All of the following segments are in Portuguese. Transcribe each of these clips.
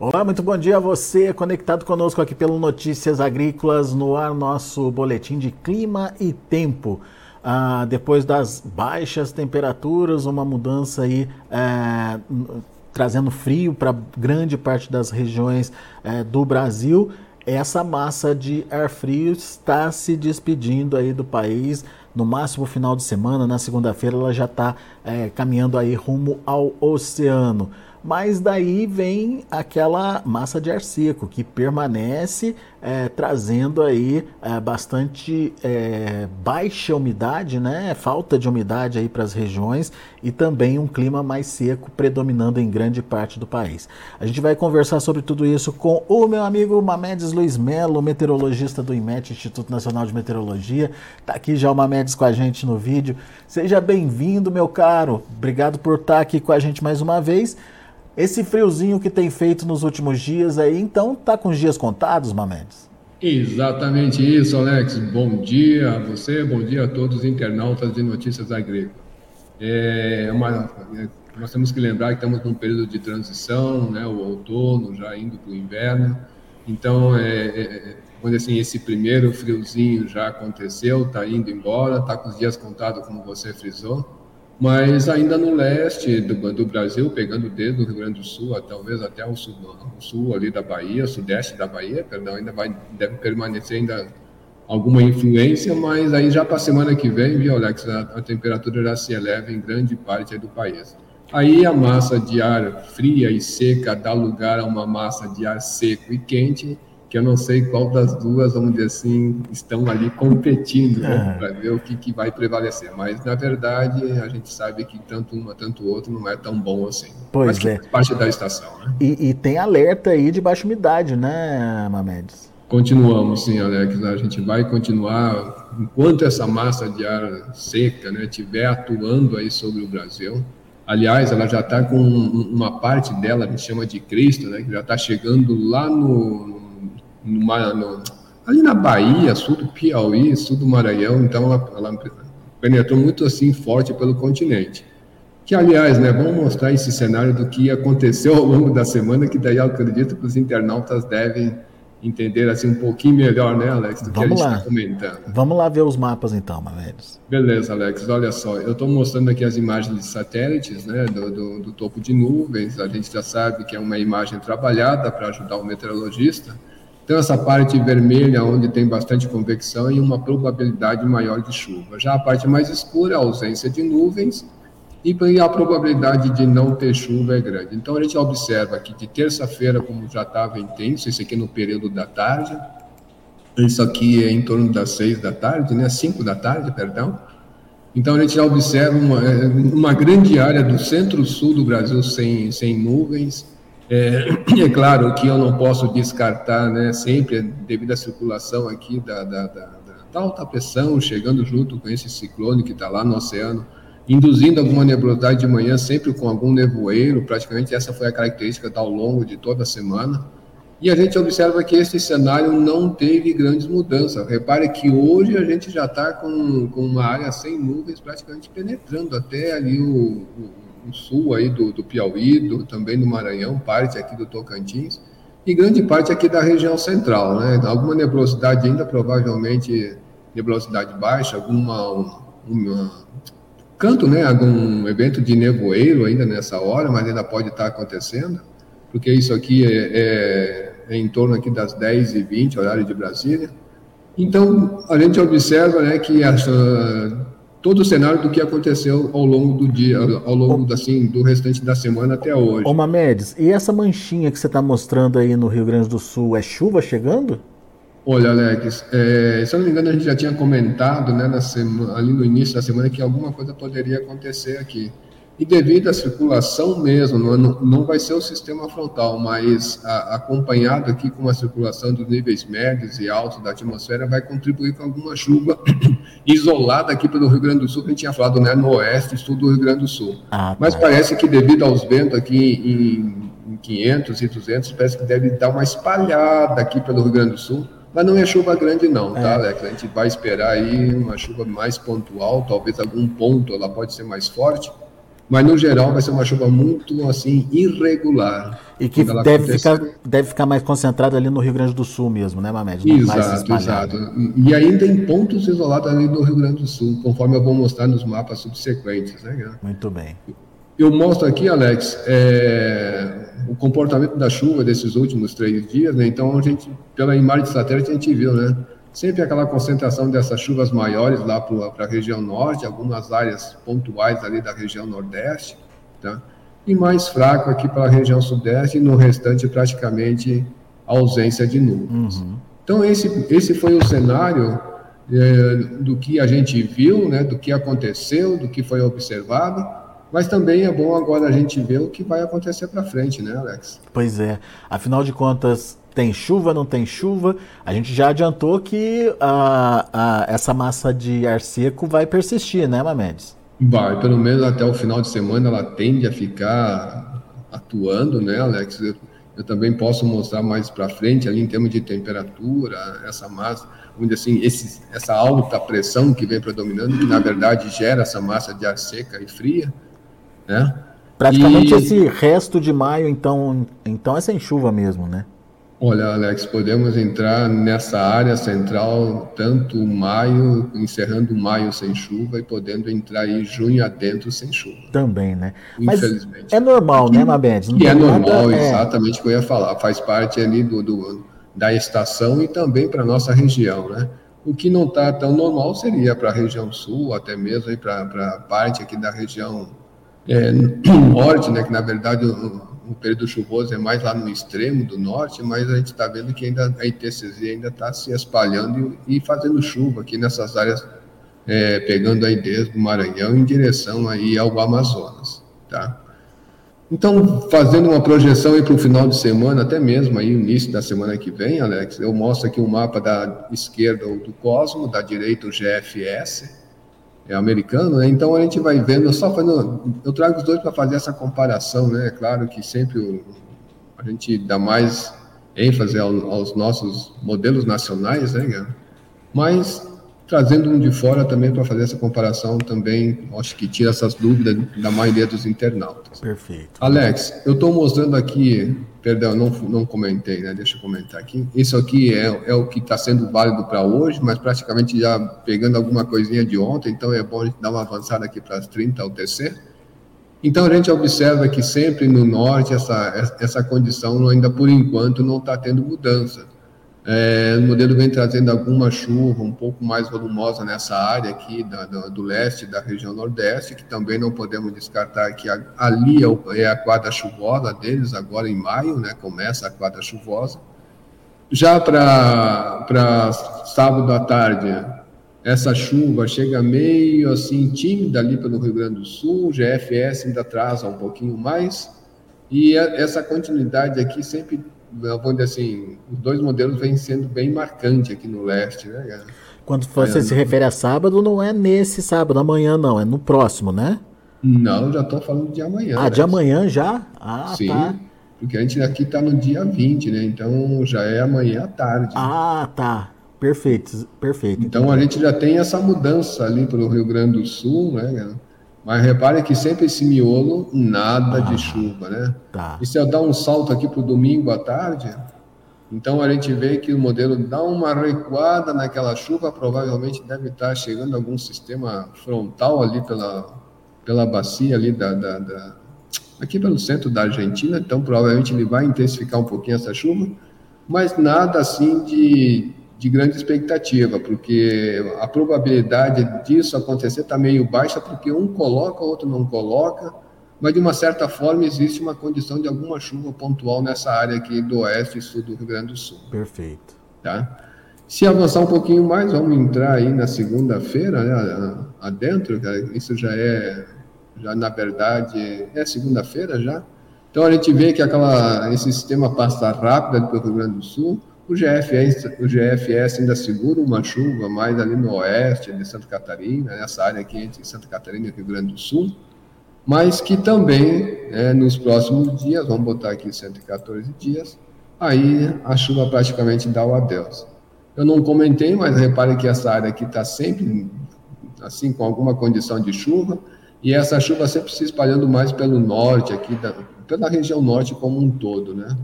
Olá, muito bom dia a você conectado conosco aqui pelo Notícias Agrícolas no ar nosso boletim de clima e tempo. Ah, depois das baixas temperaturas, uma mudança aí é, trazendo frio para grande parte das regiões é, do Brasil. Essa massa de ar frio está se despedindo aí do país. No máximo final de semana, na segunda-feira, ela já está é, caminhando aí rumo ao oceano mas daí vem aquela massa de ar seco que permanece é, trazendo aí é, bastante é, baixa umidade, né? falta de umidade aí para as regiões e também um clima mais seco predominando em grande parte do país. A gente vai conversar sobre tudo isso com o meu amigo Mamedes Luiz Melo, meteorologista do IMET, Instituto Nacional de Meteorologia. Está aqui já o Mamedes com a gente no vídeo. Seja bem-vindo, meu caro. Obrigado por estar aqui com a gente mais uma vez. Esse friozinho que tem feito nos últimos dias aí, então tá com os dias contados, Mamedes? Exatamente isso, Alex. Bom dia a você, bom dia a todos os internautas de Notícias Agrícolas. É uma, é, nós temos que lembrar que estamos num período de transição, né, o outono já indo para o inverno. Então, é, é, é assim, esse primeiro friozinho já aconteceu, está indo embora, está com os dias contados, como você frisou mas ainda no leste do, do, Brasil, pegando desde o Rio Grande do Sul, talvez até o sul, o sul ali da Bahia, sudeste da Bahia, perdão, ainda vai, deve permanecer ainda alguma influência, mas aí já para a semana que vem, viu, Alex, a, a, temperatura já se eleva em grande parte do país. Aí a massa de ar fria e seca dá lugar a uma massa de ar seco e quente, que eu não sei qual das duas, vamos dizer assim, estão ali competindo né, para ver o que, que vai prevalecer. Mas, na verdade, a gente sabe que tanto uma, tanto outra não é tão bom assim. Pois Mas é. parte da estação, né? E, e, tem alerta aí de baixa umidade, né, Mamedes? Continuamos, sim, Alex. A gente vai continuar, enquanto essa massa de ar seca né, estiver atuando aí sobre o Brasil, Aliás, ela já está com uma parte dela, a gente chama de Cristo, né, que já está chegando lá no, no, no, ali na Bahia, sul do Piauí, sul do Maranhão, então ela, ela penetrou muito assim forte pelo continente. Que, aliás, né, vamos mostrar esse cenário do que aconteceu ao longo da semana, que daí eu acredito que os internautas devem entender assim um pouquinho melhor, né, Alex, do Vamos que a gente está comentando. Vamos lá ver os mapas então, Mavedes. Beleza, Alex, olha só, eu estou mostrando aqui as imagens de satélites, né, do, do, do, topo de nuvens, a gente já sabe que é uma imagem trabalhada para ajudar o meteorologista, então, essa parte vermelha, onde tem bastante convecção e uma probabilidade maior de chuva. Já a parte mais escura, a ausência de nuvens, e a probabilidade de não ter chuva é grande. Então, a gente observa que de terça-feira, como já estava intenso, isso aqui no período da tarde, isso aqui é em torno das seis da tarde, né? Cinco da tarde, perdão. Então, a gente já observa uma, uma grande área do centro-sul do Brasil sem, sem nuvens, é, é, claro que eu não posso descartar, né, sempre devido à circulação aqui da, da, da, da alta pressão chegando junto com esse ciclone que está lá no oceano, induzindo alguma nebulosidade de manhã, sempre com algum nevoeiro, praticamente essa foi a característica ao longo de toda a semana. E a gente observa que esse cenário não teve grandes mudanças. Repare que hoje a gente já está com, com uma área sem nuvens praticamente penetrando até ali o, o sul aí do, do Piauí, do, também do Maranhão, parte aqui do Tocantins, e grande parte aqui da região central, né? Alguma nebulosidade ainda, provavelmente nebulosidade baixa, alguma uma, canto, né? Algum evento de nevoeiro ainda nessa hora, mas ainda pode estar acontecendo, porque isso aqui é, é, é em torno aqui das 10h20, horário de Brasília. Então, a gente observa né, que essa, todo o cenário do que aconteceu ao longo do dia, ao longo assim, do restante da semana até hoje. Ô Mamedes, e essa manchinha que você está mostrando aí no Rio Grande do Sul, é chuva chegando? Olha, Alex, é, se eu não me engano, a gente já tinha comentado né, na semana, ali no início da semana que alguma coisa poderia acontecer aqui. E devido à circulação mesmo, não, não vai ser o sistema frontal, mas a, acompanhado aqui com a circulação dos níveis médios e altos da atmosfera, vai contribuir com alguma chuva isolada aqui pelo Rio Grande do Sul, que a gente tinha falado, né, no oeste e sul do Rio Grande do Sul. Ah, tá. Mas parece que devido aos ventos aqui em, em 500 e 200, parece que deve dar uma espalhada aqui pelo Rio Grande do Sul. Mas não é chuva grande não, tá, é. Alex? A gente vai esperar aí uma chuva mais pontual, talvez algum ponto ela pode ser mais forte, mas no geral vai ser uma chuva muito assim irregular. E que deve ficar, deve ficar mais concentrada ali no Rio Grande do Sul mesmo, né, Mamed? Exato, exato. E ainda em pontos isolados ali do Rio Grande do Sul, conforme eu vou mostrar nos mapas subsequentes. Né? Muito bem. Eu mostro aqui, Alex, é, o comportamento da chuva desses últimos três dias, né? Então, a gente, pela imagem de satélite, a gente viu, né? Sempre aquela concentração dessas chuvas maiores lá para a região norte, algumas áreas pontuais ali da região nordeste, tá? E mais fraco aqui para a região sudeste e no restante praticamente ausência de nuvens. Uhum. Então esse esse foi o cenário é, do que a gente viu, né? Do que aconteceu, do que foi observado. Mas também é bom agora a gente ver o que vai acontecer para frente, né, Alex? Pois é. Afinal de contas, tem chuva, não tem chuva. A gente já adiantou que a, a, essa massa de ar seco vai persistir, né, Mamedes? Vai, pelo menos até o final de semana ela tende a ficar atuando, né, Alex? Eu, eu também posso mostrar mais para frente ali em termos de temperatura, essa massa, onde assim, esse, essa alta pressão que vem predominando, que na verdade gera essa massa de ar seca e fria, né? Praticamente e... esse resto de maio, então, então é sem chuva mesmo, né? Olha, Alex, podemos entrar nessa área central tanto maio, encerrando maio sem chuva e podendo entrar em junho adentro sem chuva. Também, né? Infelizmente. Mas é normal, né, Mabed? E é normal, é... exatamente o que eu ia falar. Faz parte ali do, do da estação e também para a nossa região, né? O que não está tão normal seria para a região sul, até mesmo para a parte aqui da região é, norte, né? Que na verdade o, o período chuvoso é mais lá no extremo do norte, mas a gente está vendo que ainda a ITCZ ainda está se espalhando e, e, fazendo chuva aqui nessas áreas, é, pegando aí desde o Maranhão em direção aí ao Amazonas, tá? Então, fazendo uma projeção aí para o final de semana, até mesmo aí o início da semana que vem, Alex, eu mostro aqui um mapa da esquerda do Cosmo, da direita o GFS, é americano, né? então a gente vai vendo, só fazendo, eu trago os dois para fazer essa comparação, né? É claro que sempre o, a gente dá mais ênfase ao, aos nossos modelos nacionais, né? Mas trazendo um de fora também para fazer essa comparação também, acho que tira essas dúvidas da maioria dos internautas. Perfeito. Alex, eu estou mostrando aqui, perdão, não, não comentei, né? Deixa eu comentar aqui. Isso aqui é, é o que está sendo válido para hoje, mas praticamente já pegando alguma coisinha de ontem, então é bom a gente dar uma avançada aqui para as 30 UTC. Então a gente observa que sempre no norte essa, essa condição ainda por enquanto não está tendo mudança é, o modelo vem trazendo alguma chuva um pouco mais volumosa nessa área aqui da, do, leste da região nordeste, que também não podemos descartar que a, ali é, é a quadra chuvosa deles, agora em maio, né, começa a quadra chuvosa. Já para sábado à tarde, essa chuva chega meio assim tímida ali pelo Rio Grande do Sul, GFS ainda atrasa um pouquinho mais, e essa continuidade aqui sempre vamos dizer assim, os dois modelos vêm sendo bem marcantes aqui no leste, né? Quando você é, se refere a sábado, não é nesse sábado, amanhã não, é no próximo, né? Não, já estou falando de amanhã. Ah, né? de amanhã já? Ah, Sim, tá. porque a gente aqui está no dia 20, né? Então já é amanhã à tarde. Ah, tá. Perfeito, perfeito. Então a gente já tem essa mudança ali para o Rio Grande do Sul, né? Mas repare que sempre esse miolo, nada ah, de chuva, né? Tá. E se eu dar um salto aqui para o domingo à tarde, então a gente vê que o modelo dá uma recuada naquela chuva, provavelmente deve estar chegando algum sistema frontal ali pela, pela bacia ali da, da, da aqui pelo centro da Argentina, então provavelmente ele vai intensificar um pouquinho essa chuva, mas nada assim de, de grande expectativa, porque a probabilidade disso acontecer está meio baixa, porque um coloca, o outro não coloca, mas de uma certa forma existe uma condição de alguma chuva pontual nessa área aqui do oeste e sul do Rio Grande do Sul. Perfeito. Tá? Se avançar um pouquinho mais, vamos entrar aí na segunda-feira, né, adentro, isso já é, já na verdade, é segunda-feira já. Então a gente vê que aquela, esse sistema passa rápido pelo Rio Grande do Sul, o GFS, o GFS ainda segura uma chuva mais ali no oeste de Santa Catarina, nessa área aqui entre Santa Catarina e Rio Grande do Sul, mas que também, é, nos próximos dias, vamos botar aqui 114 dias, aí a chuva praticamente dá o adeus. Eu não comentei, mas repare que essa área aqui está sempre assim, com alguma condição de chuva, e essa chuva sempre se espalhando mais pelo norte aqui, da, pela região norte como um todo, né?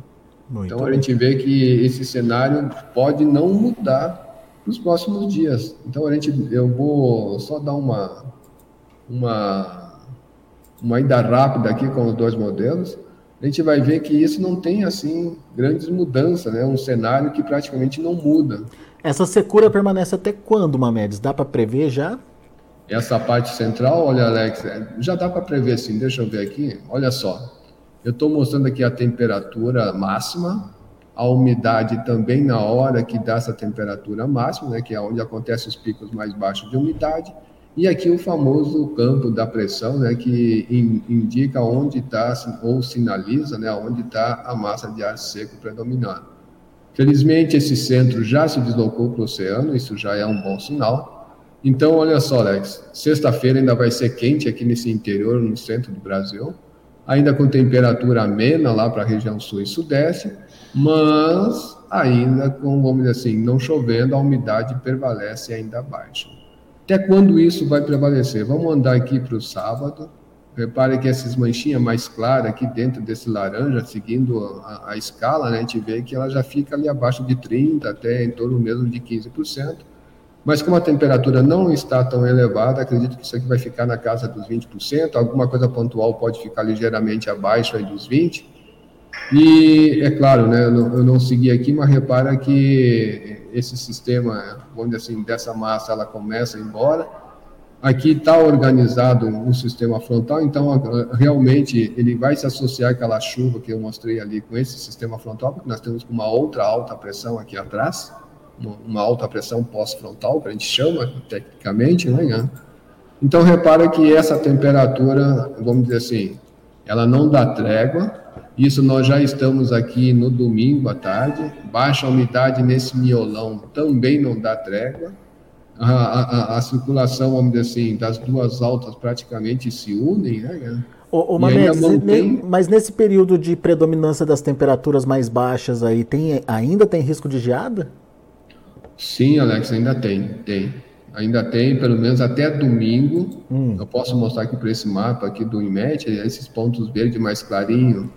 Muito então a gente vê que esse cenário pode não mudar nos próximos dias. Então a gente, eu vou só dar uma uma uma ida rápida aqui com os dois modelos. A gente vai ver que isso não tem assim grandes mudanças, né? Um cenário que praticamente não muda. Essa secura permanece até quando, Mamedes? Dá para prever já? Essa parte central, olha, Alex, é, já dá para prever sim. Deixa eu ver aqui. Olha só. Eu estou mostrando aqui a temperatura máxima, a umidade também na hora que dá essa temperatura máxima, né, que é onde acontecem os picos mais baixos de umidade, e aqui o famoso campo da pressão, né, que in, indica onde está ou sinaliza, né, onde está a massa de ar seco predominando. Felizmente esse centro já se deslocou para o oceano, isso já é um bom sinal. Então, olha só, Alex, sexta-feira ainda vai ser quente aqui nesse interior, no centro do Brasil ainda com temperatura amena lá para a região sul e sudeste, mas ainda com, vamos dizer assim, não chovendo, a umidade prevalece ainda baixa. Até quando isso vai prevalecer? Vamos andar aqui para o sábado. Repare que essas manchinhas mais claras aqui dentro desse laranja, seguindo a, a, escala, né, a gente vê que ela já fica ali abaixo de 30%, até em torno mesmo de 15%. Mas como a temperatura não está tão elevada, acredito que isso aqui vai ficar na casa dos 20%, alguma coisa pontual pode ficar ligeiramente abaixo aí dos 20%. E é claro, né, eu não, eu não segui aqui, mas repara que esse sistema, dizer assim, dessa massa, ela começa a embora. Aqui está organizado um sistema frontal, então realmente ele vai se associar àquela chuva que eu mostrei ali com esse sistema frontal, porque nós temos uma outra alta pressão aqui atrás uma alta pressão pós-frontal, que a gente chama tecnicamente, né? Então, repara que essa temperatura, vamos dizer assim, ela não dá trégua. Isso nós já estamos aqui no domingo à tarde. Baixa umidade nesse miolão também não dá trégua. A, a, a, circulação, vamos dizer assim, das duas altas praticamente se unem, né? Ô, ô Mamedes, mantém... mas nesse período de predominância das temperaturas mais baixas aí, tem, ainda tem risco de geada? Sim, Alex, ainda tem, tem. Ainda tem, pelo menos até domingo. Hum. Eu posso mostrar aqui para esse mapa aqui do IMET, esses pontos verdes mais clarinho.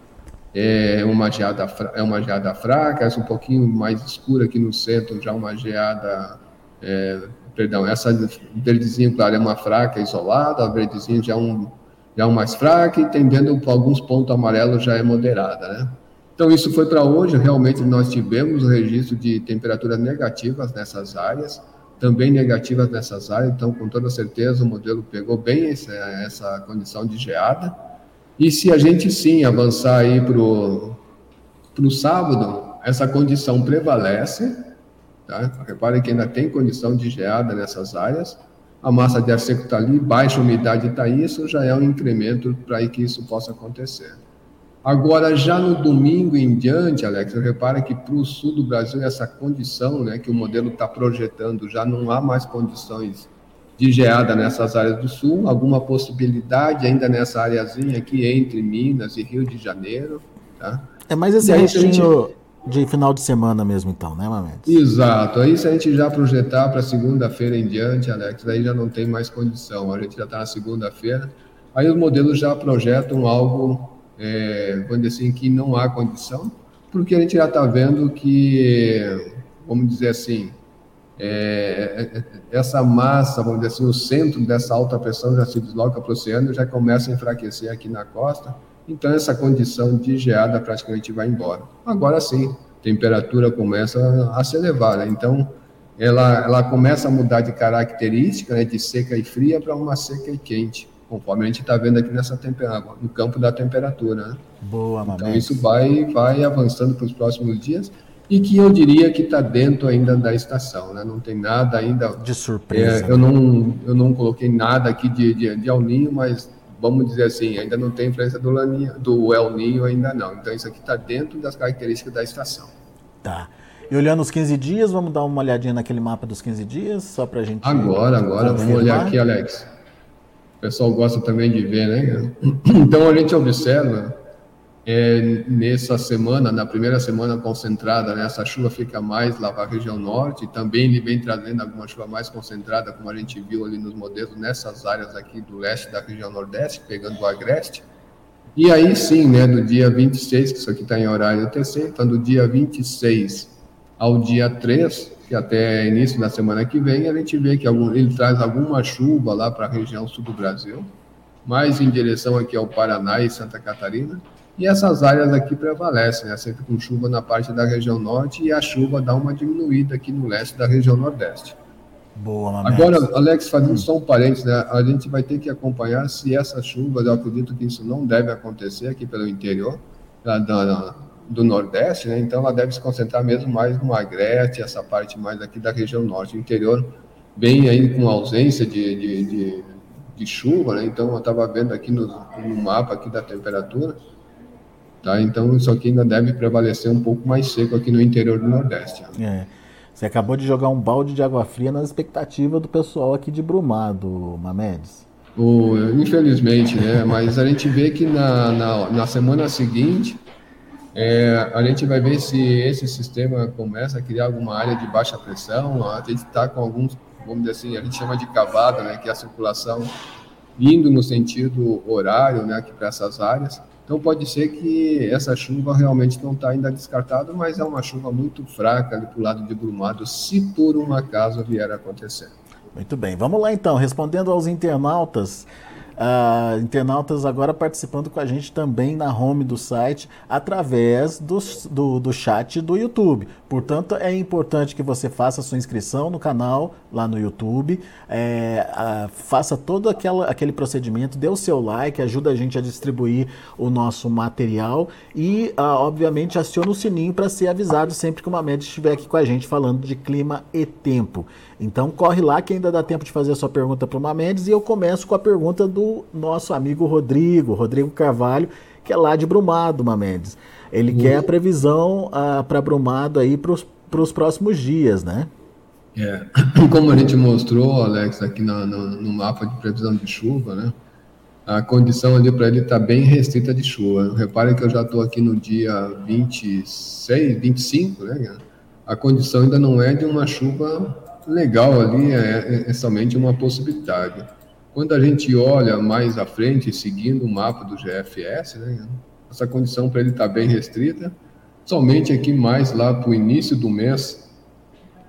É uma geada, é uma geada fraca, essa um pouquinho mais escura aqui no centro, já uma geada. É, perdão, essa verdezinho, claro, é uma fraca isolada, a verdezinho já é um, já é um mais fraca, e tendendo para alguns pontos amarelos já é moderada, né? Então, isso foi para hoje. Realmente, nós tivemos registro de temperaturas negativas nessas áreas, também negativas nessas áreas. Então, com toda certeza, o modelo pegou bem essa, essa condição de geada. E se a gente sim avançar aí para o sábado, essa condição prevalece. Tá? Reparem que ainda tem condição de geada nessas áreas. A massa de ar seco está ali, baixa umidade está aí, isso já é um incremento para que isso possa acontecer. Agora, já no domingo em diante, Alex, repara que para o sul do Brasil, essa condição né, que o modelo está projetando, já não há mais condições de geada nessas áreas do sul, alguma possibilidade ainda nessa areazinha aqui entre Minas e Rio de Janeiro. Tá? É mais esse restinho gente... de final de semana mesmo, então, né, Mamedes? Exato. Aí, se a gente já projetar para segunda-feira em diante, Alex, aí já não tem mais condição. A gente já está na segunda-feira. Aí os modelos já projetam algo é, vamos dizer assim, que não há condição, porque a gente já está vendo que, vamos dizer assim, é, é, essa massa, vamos dizer assim, o centro dessa alta pressão já se desloca para o oceano, já começa a enfraquecer aqui na costa, então essa condição de geada praticamente vai embora. Agora sim, a temperatura começa a se elevar, né? então ela, ela começa a mudar de característica, né, de seca e fria para uma seca e quente conforme a gente está vendo aqui nessa temperatura, no campo da temperatura. Né? Boa, Então isso vai, vai avançando para os próximos dias e que eu diria que está dentro ainda da estação, né? Não tem nada ainda de surpresa. É, eu não eu não coloquei nada aqui de, de, de El Ninho, mas vamos dizer assim, ainda não tem influência do, Laninha, do El Ninho ainda não. Então isso aqui está dentro das características da estação. Tá. E olhando os 15 dias, vamos dar uma olhadinha naquele mapa dos 15 dias, só para a gente. Agora, agora, confirmar. vamos olhar aqui, Alex o pessoal gosta também de ver, né? Então a gente observa é, nessa semana, na primeira semana concentrada, né, essa chuva fica mais lá para a região norte, também ele vem trazendo alguma chuva mais concentrada, como a gente viu ali nos modelos, nessas áreas aqui do leste da região nordeste, pegando o agreste. E aí sim, né, do dia 26, que isso aqui está em horário TC, então do dia 26 ao dia 3, que até início da semana que vem, a gente vê que algum, ele traz alguma chuva lá para a região sul do Brasil, mais em direção aqui ao Paraná e Santa Catarina, e essas áreas aqui prevalecem, né? sempre com chuva na parte da região norte e a chuva dá uma diminuída aqui no leste da região nordeste. Boa, Mamex. Agora, Alex, fazendo hum. só um parênteses, né? a gente vai ter que acompanhar se essas chuvas, eu acredito que isso não deve acontecer aqui pelo interior da, da, do Nordeste, né? então ela deve se concentrar mesmo mais no Agreste, essa parte mais aqui da região norte. O interior vem aí com ausência de, de, de, de chuva, né? então eu estava vendo aqui no, no mapa aqui da temperatura, Tá? Então, isso aqui ainda deve prevalecer um pouco mais seco aqui no interior do Nordeste. É. Você acabou de jogar um balde de água fria na expectativa do pessoal aqui de Brumado, Mamedes. O, infelizmente, né? Mas a gente vê que na, na, na semana seguinte é, a gente vai ver se esse sistema começa a criar alguma área de baixa pressão. A gente está com alguns, vamos dizer assim, a gente chama de cavada, né? Que é a circulação indo no sentido horário, né? Aqui para essas áreas. Então pode ser que essa chuva realmente não está ainda descartada, mas é uma chuva muito fraca ali para o lado de Brumado, se por um acaso vier a acontecer. Muito bem, vamos lá então, respondendo aos internautas. Uh, internautas agora participando com a gente também na home do site através do, do, do chat do YouTube. Portanto, é importante que você faça sua inscrição no canal lá no YouTube, é, faça todo aquela, aquele procedimento, dê o seu like, ajuda a gente a distribuir o nosso material e, ah, obviamente, acione o sininho para ser avisado sempre que uma média estiver aqui com a gente falando de clima e tempo. Então corre lá que ainda dá tempo de fazer a sua pergunta para o Mamedes e eu começo com a pergunta do nosso amigo Rodrigo, Rodrigo Carvalho, que é lá de Brumado, Mamedes. Ele uhum. quer a previsão uh, ah, para Brumado aí para os próximos dias, né? É, como a gente mostrou, Alex, aqui no, no, no mapa de previsão de chuva, né? A condição ali para ele está bem restrita de chuva. Repare que eu já estou aqui no dia 26, 25, né? A condição ainda não é de uma chuva legal ali é, é, é somente uma possibilidade. Quando a gente olha mais à frente, seguindo o mapa do GFS, né, essa condição para ele está bem restrita, somente aqui mais lá para o início do mês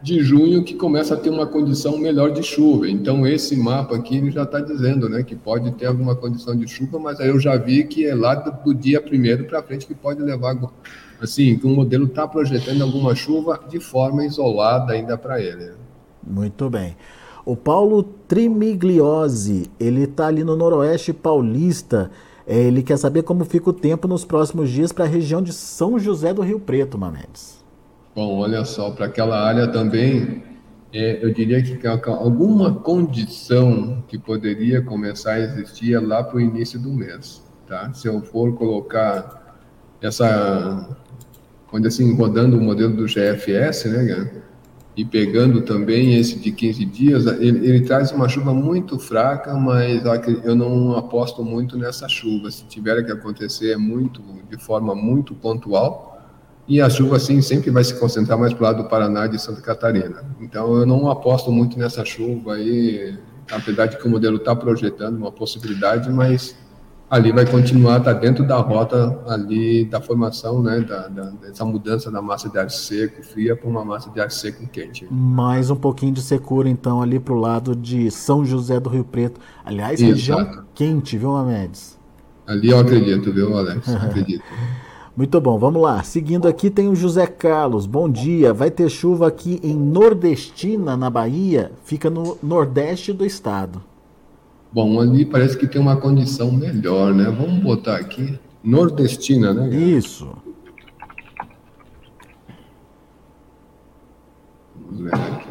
de junho que começa a ter uma condição melhor de chuva. Então esse mapa aqui ele já está dizendo, né, que pode ter alguma condição de chuva, mas aí eu já vi que é lá do, dia primeiro para frente que pode levar, assim, que o modelo está projetando alguma chuva de forma isolada ainda para ele. Né? Muito bem. O Paulo Trimigliosi, ele está ali no Noroeste Paulista. É, ele quer saber como fica o tempo nos próximos dias para a região de São José do Rio Preto, Mamedes. Bom, olha só, para aquela área também, é, eu diria que alguma condição que poderia começar a existir é lá para o início do mês, tá? Se eu for colocar essa, quando assim, rodando o modelo do GFS, né, e pegando também esse de 15 dias, ele, ele, traz uma chuva muito fraca, mas eu não aposto muito nessa chuva. Se tiver que acontecer, é muito, de forma muito pontual. E a chuva, assim, sempre vai se concentrar mais para o lado do Paraná e de Santa Catarina. Então, eu não aposto muito nessa chuva aí, apesar de que o modelo está projetando uma possibilidade, mas ali vai continuar, está dentro da rota ali da formação, né, da, da, dessa mudança da massa de ar seco fria para uma massa de ar seco quente. Mais um pouquinho de secura, então, ali para o lado de São José do Rio Preto. Aliás, Exato. região quente, viu, Amedes? Ali eu acredito, viu, Alex? acredito. Muito bom, vamos lá. Seguindo aqui tem o José Carlos. Bom dia. Vai ter chuva aqui em Nordestina, na Bahia. Fica no nordeste do estado. Bom, ali parece que tem uma condição melhor, né? Vamos botar aqui nordestina, né? Isso. Vamos ver aqui.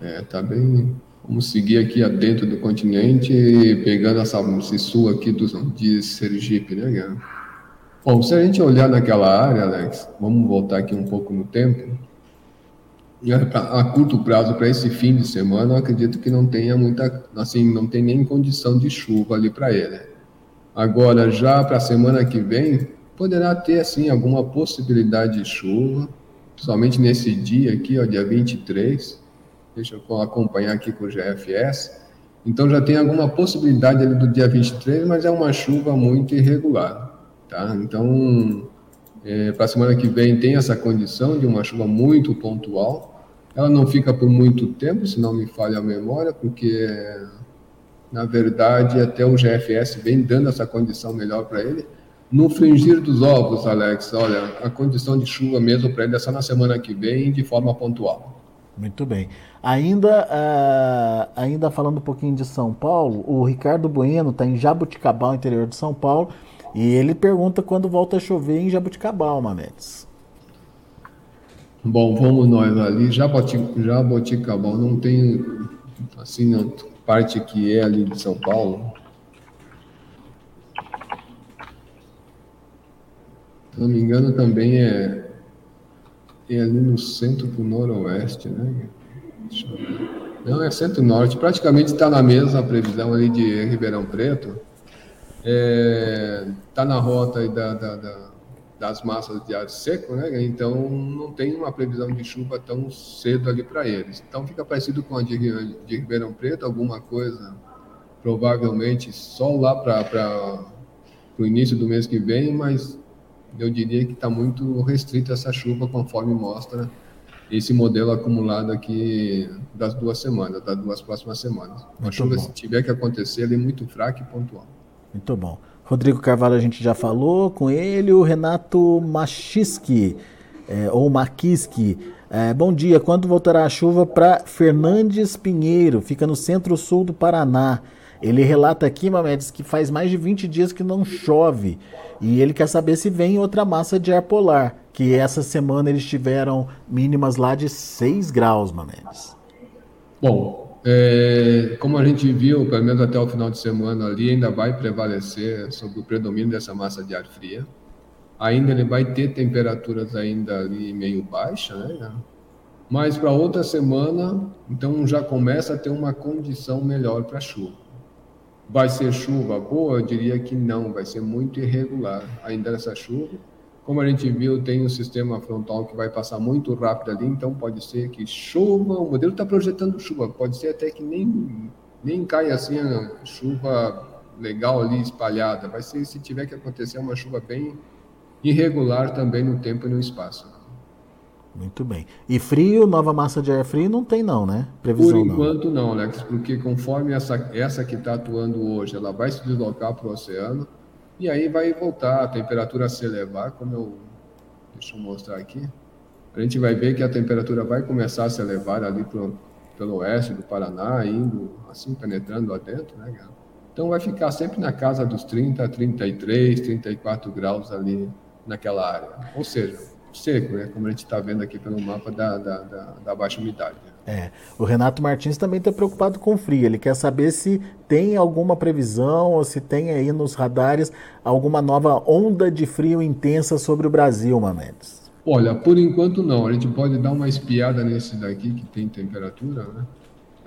É, tá bem. Vamos seguir aqui dentro do continente, pegando essa, esse sul aqui do, de Sergipe, né, Bom, se a gente olhar naquela área, Alex, vamos voltar aqui um pouco no tempo. A curto prazo para esse fim de semana, eu acredito que não tenha muita, assim, não tem nem condição de chuva ali para ele. Agora, já para a semana que vem, poderá ter, assim, alguma possibilidade de chuva, somente nesse dia aqui, ó, dia 23, deixa eu acompanhar aqui com o GFS, então já tem alguma possibilidade ali do dia 23, mas é uma chuva muito irregular, tá? Então, é, para a semana que vem tem essa condição de uma chuva muito pontual. Ela não fica por muito tempo, se não me falha a memória, porque na verdade até o GFS vem dando essa condição melhor para ele. No fringir dos ovos, Alex, olha, a condição de chuva mesmo para ele é só na semana que vem, de forma pontual. Muito bem. Ainda, uh, ainda falando um pouquinho de São Paulo, o Ricardo Bueno está em Jabuticabal, interior de São Paulo, e ele pergunta quando volta a chover em Jabuticabal, Mamedes. Bom, vamos nós ali. Jabuticabal não tem, assim, a parte que é ali de São Paulo. Se não me engano, também é, é ali no centro do noroeste, né? Não, é centro-norte. Praticamente está na mesma previsão ali de Ribeirão Preto está é, tá na rota da, da, da, das massas de ar seco, né? então não tem uma previsão de chuva tão cedo ali para eles. Então fica parecido com a de, de Ribeirão Preto, alguma coisa provavelmente só lá para o início do mês que vem, mas eu diria que está muito restrita essa chuva conforme mostra esse modelo acumulado aqui das duas semanas, das duas próximas semanas. Uma chuva, bom. se tiver que acontecer, ele é muito fraca e pontual. Muito bom. Rodrigo Carvalho a gente já falou com ele, o Renato Machiski, é, ou Maquiski. É, bom dia, quando voltará a chuva para Fernandes Pinheiro? Fica no centro-sul do Paraná. Ele relata aqui, Mamedes, que faz mais de 20 dias que não chove. E ele quer saber se vem outra massa de ar polar, que essa semana eles tiveram mínimas lá de 6 graus, Mamedes. Bom, é, como a gente viu, pelo menos até o final de semana ali, ainda vai prevalecer sobre o predomínio dessa massa de ar fria. Ainda ele vai ter temperaturas ainda ali meio baixa, né? Mas para outra semana, então já começa a ter uma condição melhor para chuva. Vai ser chuva boa? Eu diria que não, vai ser muito irregular ainda essa chuva como a gente viu, tem um sistema frontal que vai passar muito rápido ali, então pode ser que chova, o modelo está projetando chuva, pode ser até que nem, nem caia assim a chuva legal ali espalhada, vai ser se tiver que acontecer uma chuva bem irregular também no tempo e no espaço. Muito bem. E frio, nova massa de ar frio não tem não, né? Previsão Por enquanto não, não Alex, porque conforme essa, essa que está atuando hoje, ela vai se deslocar para o oceano, e aí vai voltar a temperatura se elevar, como eu. Deixa eu mostrar aqui. A gente vai ver que a temperatura vai começar a se elevar ali pro, pelo oeste do Paraná, indo assim, penetrando lá dentro, né, cara? Então vai ficar sempre na casa dos 30, 33, 34 graus ali naquela área. Ou seja, seco, né? Como a gente está vendo aqui pelo mapa da, da, da, da baixa umidade. É, o Renato Martins também está preocupado com frio. Ele quer saber se tem alguma previsão ou se tem aí nos radares alguma nova onda de frio intensa sobre o Brasil, Mamedes. Olha, por enquanto não. A gente pode dar uma espiada nesse daqui que tem temperatura, né?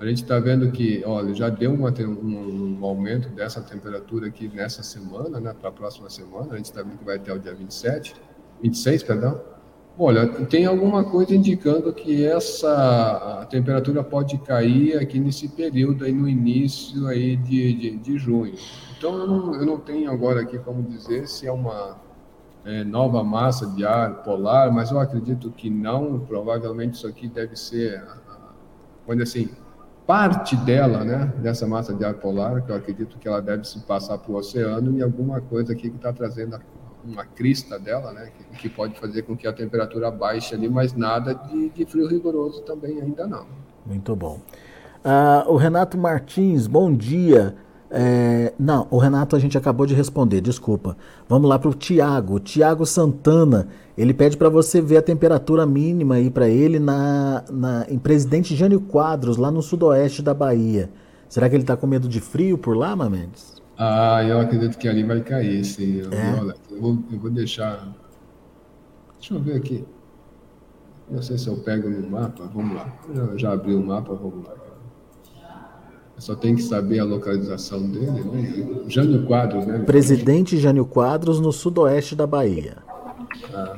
A gente está vendo que, olha, já deu uma, um, um, aumento dessa temperatura aqui nessa semana, né? Para a próxima semana. A gente está vendo que vai até o dia 27, 26, perdão. Olha, tem alguma coisa indicando que essa temperatura pode cair aqui nesse período aí no início aí de, de, de junho. Então eu não, eu não tenho agora aqui como dizer se é uma é, nova massa de ar polar, mas eu acredito que não. Provavelmente isso aqui deve ser, quando assim, parte dela, né, dessa massa de ar polar, que eu acredito que ela deve se passar para o oceano e alguma coisa aqui que está trazendo uma crista dela, né, que, que, pode fazer com que a temperatura baixe ali, mas nada de, de frio rigoroso também ainda não. Muito bom. Uh, o Renato Martins, bom dia. É, não, o Renato a gente acabou de responder, desculpa. Vamos lá para o Tiago. Tiago Santana, ele pede para você ver a temperatura mínima aí para ele na, na, em Presidente Jânio Quadros, lá no sudoeste da Bahia. Será que ele está com medo de frio por lá, Mamedes? Ah, eu acredito que ali vai cair, sim. É? Olha, eu, vou, eu vou deixar. Deixa eu ver aqui. Não sei se eu pego no mapa, vamos lá. Eu já abri o mapa, vamos lá. Só tem que saber a localização dele, né? Jânio Quadros, né? Presidente Jânio Quadros, no sudoeste da Bahia. Ah.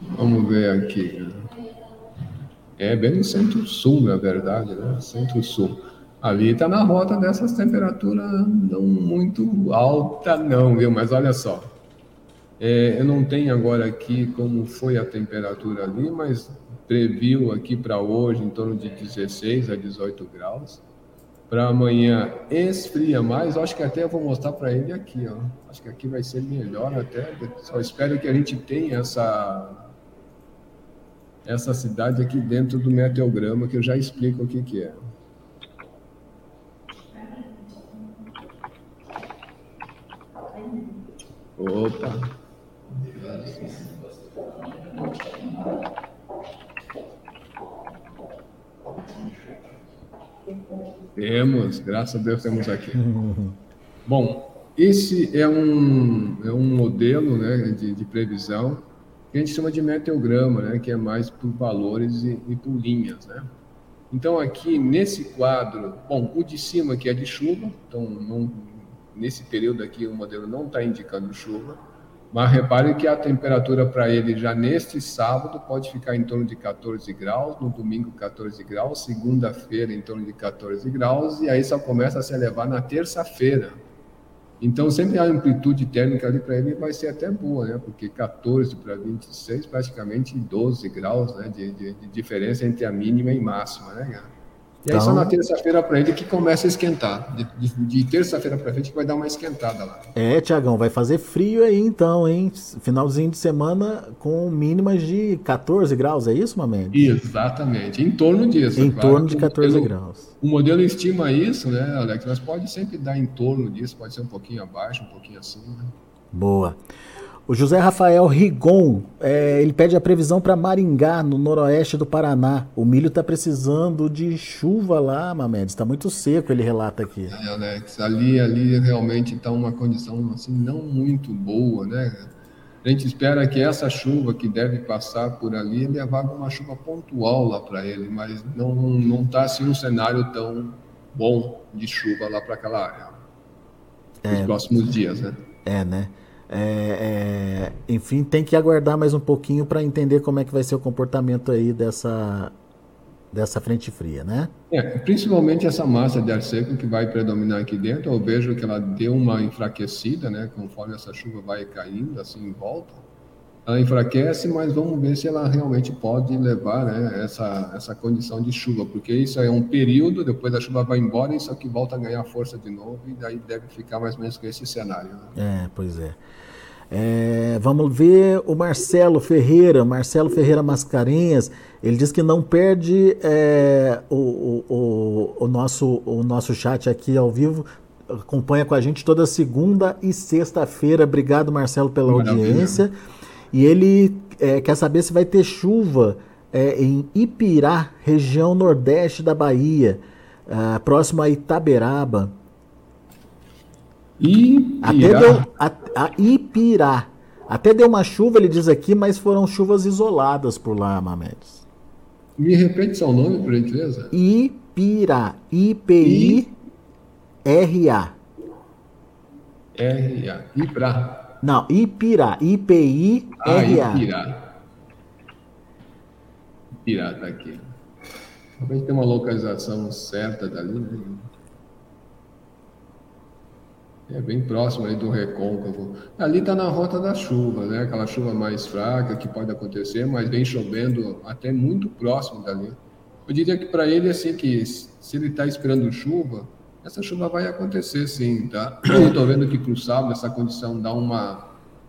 Vamos ver aqui. É bem no centro-sul, na verdade, né? Centro-sul. Ali está na rota dessas temperaturas não muito alta, não, viu? Mas olha só. É, eu não tenho agora aqui como foi a temperatura ali, mas previu aqui para hoje em torno de 16 a 18 graus. Para amanhã esfria mais, acho que até eu vou mostrar para ele aqui, ó. Acho que aqui vai ser melhor até. Só espero que a gente tenha essa essa cidade aqui dentro do meteograma, que eu já explico o que, que é. Opa! Temos, graças a Deus temos aqui. Bom, esse é um, é um modelo né, de, de previsão que a gente chama de meteograma, né, que é mais por valores e, e por linhas, né? Então aqui nesse quadro, bom, o de cima aqui é de chuva, então não, nesse período aqui o modelo não está indicando chuva, mas repare que a temperatura para ele já neste sábado pode ficar em torno de 14 graus, no domingo 14 graus, segunda-feira em torno de 14 graus, e aí só começa a se elevar na terça-feira, então, sempre a amplitude térmica ali para ele vai ser até boa, né? Porque 14 para 26, praticamente 12 graus né? de, de, de diferença entre a mínima e máxima, né, cara? E aí então... só na terça-feira para ele que começa a esquentar. De, de, de terça-feira para frente vai dar uma esquentada lá. É, Tiagão, vai fazer frio aí então, hein? Finalzinho de semana com mínimas de 14 graus, é isso, Mamede? Exatamente, em torno disso. Em claro, torno de 14 modelo, graus. O modelo estima isso, né, Alex? Mas pode sempre dar em torno disso, pode ser um pouquinho abaixo, um pouquinho acima. Né? Boa. O José Rafael Rigon, é, ele pede a previsão para Maringá, no noroeste do Paraná. O milho está precisando de chuva lá, Mamedes. Está muito seco, ele relata aqui. É, Alex, ali, ali realmente está uma condição assim não muito boa, né? A gente espera que essa chuva que deve passar por ali levar uma chuva pontual lá para ele, mas não não está assim um cenário tão bom de chuva lá para aquela área. É, nos próximos dias, né? É, né? É, é, enfim, tem que aguardar mais um pouquinho para entender como é que vai ser o comportamento aí dessa, dessa frente fria, né? É, principalmente essa massa de ar seco que vai predominar aqui dentro. Eu vejo que ela deu uma enfraquecida, né? Conforme essa chuva vai caindo assim em volta, ela enfraquece, mas vamos ver se ela realmente pode levar né, essa, essa condição de chuva, porque isso é um período, depois a chuva vai embora e isso aqui volta a ganhar força de novo, e daí deve ficar mais ou menos com esse cenário. Né? É, pois é. É, vamos ver o Marcelo Ferreira, Marcelo Ferreira Mascarenhas, ele diz que não perde é, o, o, o, o, nosso, o nosso chat aqui ao vivo, acompanha com a gente toda segunda e sexta-feira. Obrigado, Marcelo, pela Maravilha. audiência. E ele é, quer saber se vai ter chuva é, em Ipirá, região nordeste da Bahia, uh, próximo a Itaberaba. Ipirá. Até deu, a, a Ipirá. Até deu uma chuva, ele diz aqui, mas foram chuvas isoladas por lá, Mamedes. Me repete seu nome, por gentileza? Ipirá. I-P-I-R-A. R-A. Ipirá. Não, Ipirá. I-P-I-R-A. Ah, Ipirá. Ipirá tá aqui. Talvez tenha uma localização certa dali, né? É bem próximo ali do recôncavo. Ali está na rota da chuva, né? Aquela chuva mais fraca que pode acontecer, mas vem chovendo até muito próximo dali. Eu diria que para ele, assim, que se ele está esperando chuva, essa chuva vai acontecer sim, tá? Eu estou vendo que para o sábado essa condição dá uma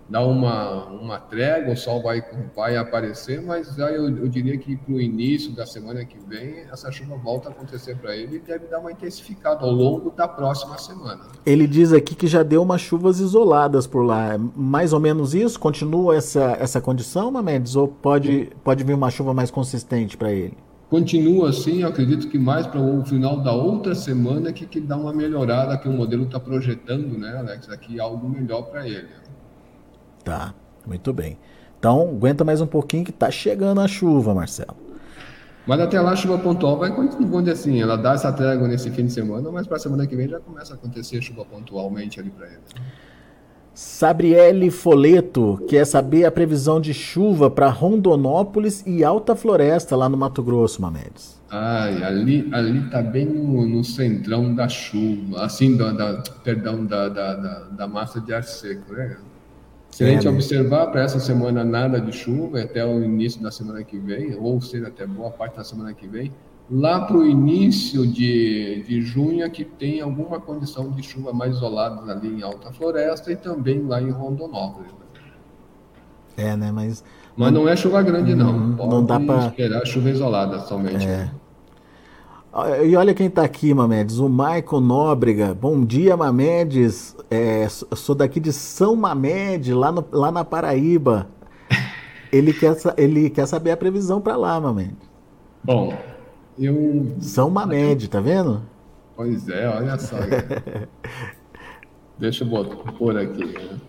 dá uma, uma trégua, o sol vai, vai aparecer, mas já eu, eu diria que para o início da semana que vem, essa chuva volta a acontecer para ele e deve dar uma intensificada ao longo da próxima semana. Ele diz aqui que já deu umas chuvas isoladas por lá. Mais ou menos isso? Continua essa, essa condição, Mamedes? Ou pode, pode vir uma chuva mais consistente para ele? Continua assim, eu acredito que mais para o final da outra semana que, que dá uma melhorada que o modelo está projetando, né, Alex? Aqui algo melhor para ele. Tá, muito bem. Então, aguenta mais um pouquinho que está chegando a chuva, Marcelo. Mas até lá a chuva pontual vai continuar assim, ela dá essa trégua nesse fim de semana, mas para a semana que vem já começa a acontecer chuva pontualmente ali para ele. Sabriele Foleto quer saber a previsão de chuva para Rondonópolis e Alta Floresta, lá no Mato Grosso, Mamedes. Ai, ali, ali tá bem no, no centrão da chuva, assim, da, da perdão, da, da, da, massa de ar seco, né? Se a gente é, né? observar para essa semana nada de chuva, até o início da semana que vem, ou seja, até boa parte da semana que vem, lá para o início de, de junho é que tem alguma condição de chuva mais isolada ali em Alta Floresta e também lá em Rondonópolis. É, né? Mas, Mas não é chuva grande, não. Não, Pode não dá para esperar chuva isolada somente. É. E olha quem está aqui, Mamedes, o Maicon Nóbrega. Bom dia, Mamedes. É, sou daqui de São Mamede, lá, no, lá na Paraíba. Ele quer, ele quer saber a previsão para lá, Mamedes. Bom, eu. São Mamed, tá vendo? Pois é, olha só. Deixa eu botar, pôr aqui. Né?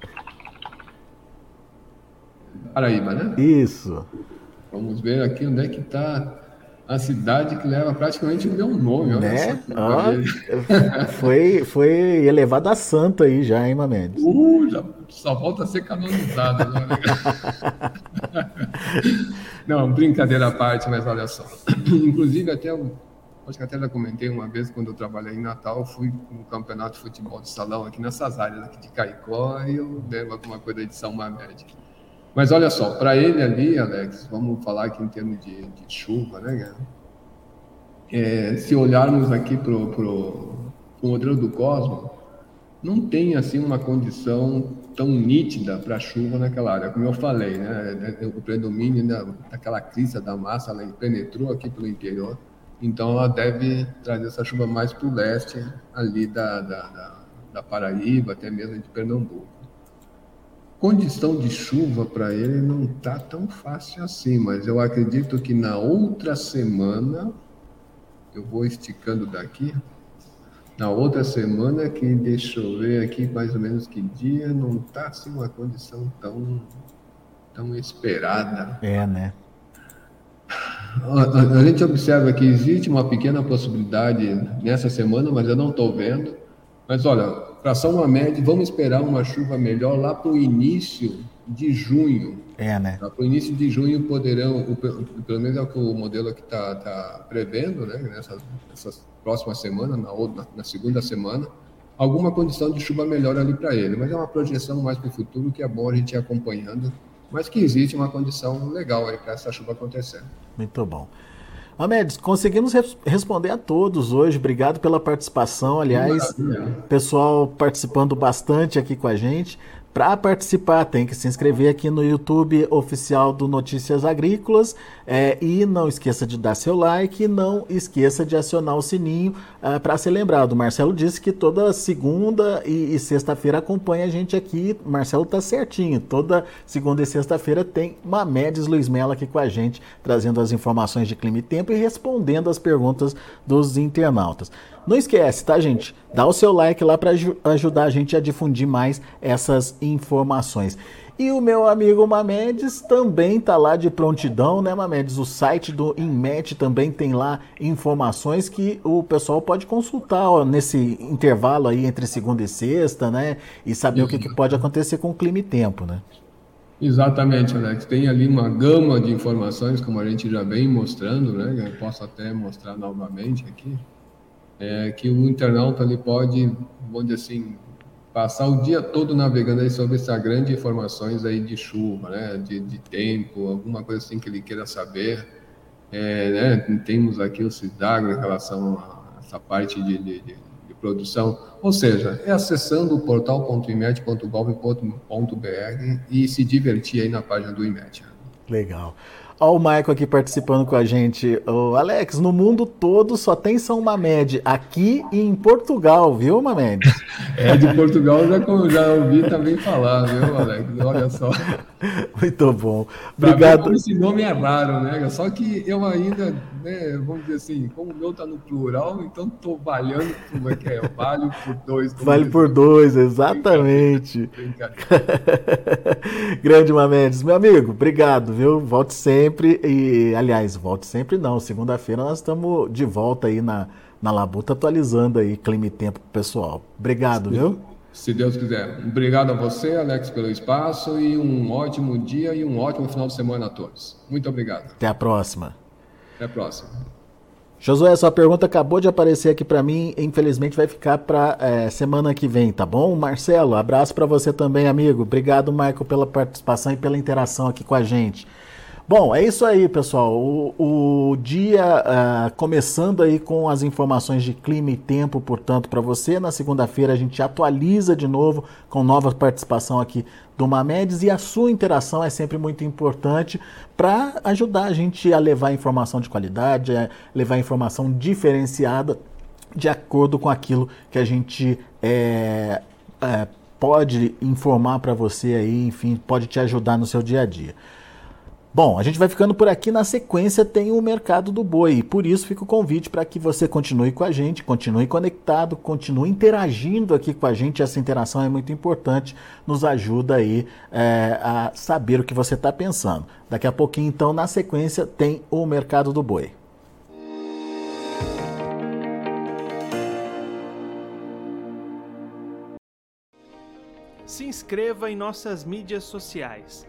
Paraíba, né? Isso. Vamos ver aqui onde é que está a cidade que leva praticamente o meu nome. Olha né? Ah, foi, foi elevado a santa aí já, hein, Mamedes? Uh, já, só volta a ser canonizado. Né? Não, brincadeira à parte, mas olha só. Inclusive, até eu, acho que até já comentei uma vez, quando eu trabalhei em Natal, fui no campeonato de futebol de salão aqui nessas áreas aqui de Caicó e eu devo alguma coisa de São Mamed. Mas olha só, para ele ali, Alex, vamos falar aqui em termos de, de chuva, né, é, se olharmos aqui para o modelo do Cosmo, não tem assim uma condição tão nítida para chuva naquela área. Como eu falei, né, é, é, o predomínio daquela crista da massa, ela penetrou aqui pelo interior, então ela deve trazer essa chuva mais para o leste, ali da, da, da, da Paraíba, até mesmo de Pernambuco. Condição de chuva para ele não está tão fácil assim, mas eu acredito que na outra semana, eu vou esticando daqui, na outra semana, que deixa eu ver aqui mais ou menos que dia, não está assim uma condição tão, tão esperada. É, né? A, a, gente observa que existe uma pequena possibilidade nessa semana, mas eu não estou vendo. Mas olha, para São Mamed, vamos esperar uma chuva melhor lá para o início de junho. É, né? Para o início de junho poderão, o, pelo menos é o que o modelo aqui está tá prevendo, né? Nessas, nessas próxima semana, na, outra, na segunda semana, alguma condição de chuva melhor ali para ele. Mas é uma projeção mais para o futuro que é bom a gente ir acompanhando, mas que existe uma condição legal aí para essa chuva acontecer. Muito bom. Amedes, conseguimos responder a todos hoje. Obrigado pela participação. Aliás, pessoal participando bastante aqui com a gente. Para participar, tem que se inscrever aqui no YouTube oficial do Notícias Agrícolas é, e não esqueça de dar seu like e não esqueça de acionar o sininho é, para ser lembrado. O Marcelo disse que toda segunda e, e sexta-feira acompanha a gente aqui. Marcelo tá certinho. Toda segunda e sexta-feira tem Mamedes Luiz Mello aqui com a gente, trazendo as informações de clima e tempo e respondendo as perguntas dos internautas. Não esquece, tá, gente? Dá o seu like lá para ajudar a gente a difundir mais essas informações. E o meu amigo Mamedes também tá lá de prontidão, né, Mamedes? O site do Inmet também tem lá informações que o pessoal pode consultar ó, nesse intervalo aí entre segunda e sexta, né? E saber o que, que pode acontecer com o clima e tempo, né? Exatamente, Alex. Tem ali uma gama de informações, como a gente já vem mostrando, né? Eu posso até mostrar novamente aqui é, que o internauta ali pode, vamos dizer assim, passar o dia todo navegando aí sobre essa grande informações aí de chuva, né, de, de tempo, alguma coisa assim que ele queira saber. É, né, temos aqui o CIDAGRO em relação a essa parte de, de, de produção, ou seja, é acessando o portal.imet.gov.br e se divertir aí na página do IMET. Legal. Olha o Michael aqui participando com a gente. Ô, Alex, no mundo todo só tem São Mamed, aqui e em Portugal, viu, Mamed? É, de Portugal já, já ouvi também falar, viu, Alex? Olha só. Muito bom. Obrigado. Como esse nome é raro, né? Só que eu ainda, né, vamos dizer assim, como o meu está no plural, então estou valhando, como é que é? Valho por dois. Vale por dois, exatamente. Grande Mamedes. Meu amigo, obrigado, viu? Volte sempre. E, aliás, volte sempre não. Segunda-feira nós estamos de volta aí na, na Labuta atualizando aí clima e tempo pro pessoal. Obrigado, viu? Se Deus quiser. Obrigado a você, Alex, pelo espaço e um ótimo dia e um ótimo final de semana a todos. Muito obrigado. Até a próxima. Até a próxima. Josué, sua pergunta acabou de aparecer aqui para mim, infelizmente vai ficar para é, semana que vem, tá bom? Marcelo, abraço para você também, amigo. Obrigado, Michael, pela participação e pela interação aqui com a gente. Bom, é isso aí, pessoal. O, o dia uh, começando aí com as informações de clima e tempo, portanto, para você. Na segunda-feira a gente atualiza de novo com nova participação aqui do Mamedes e a sua interação é sempre muito importante para ajudar a gente a levar informação de qualidade, a levar informação diferenciada de acordo com aquilo que a gente é, é, pode informar para você aí, enfim, pode te ajudar no seu dia a dia. Bom, a gente vai ficando por aqui. Na sequência tem o mercado do boi. E por isso fica o convite para que você continue com a gente, continue conectado, continue interagindo aqui com a gente. Essa interação é muito importante, nos ajuda aí é, a saber o que você está pensando. Daqui a pouquinho, então, na sequência, tem o mercado do boi. Se inscreva em nossas mídias sociais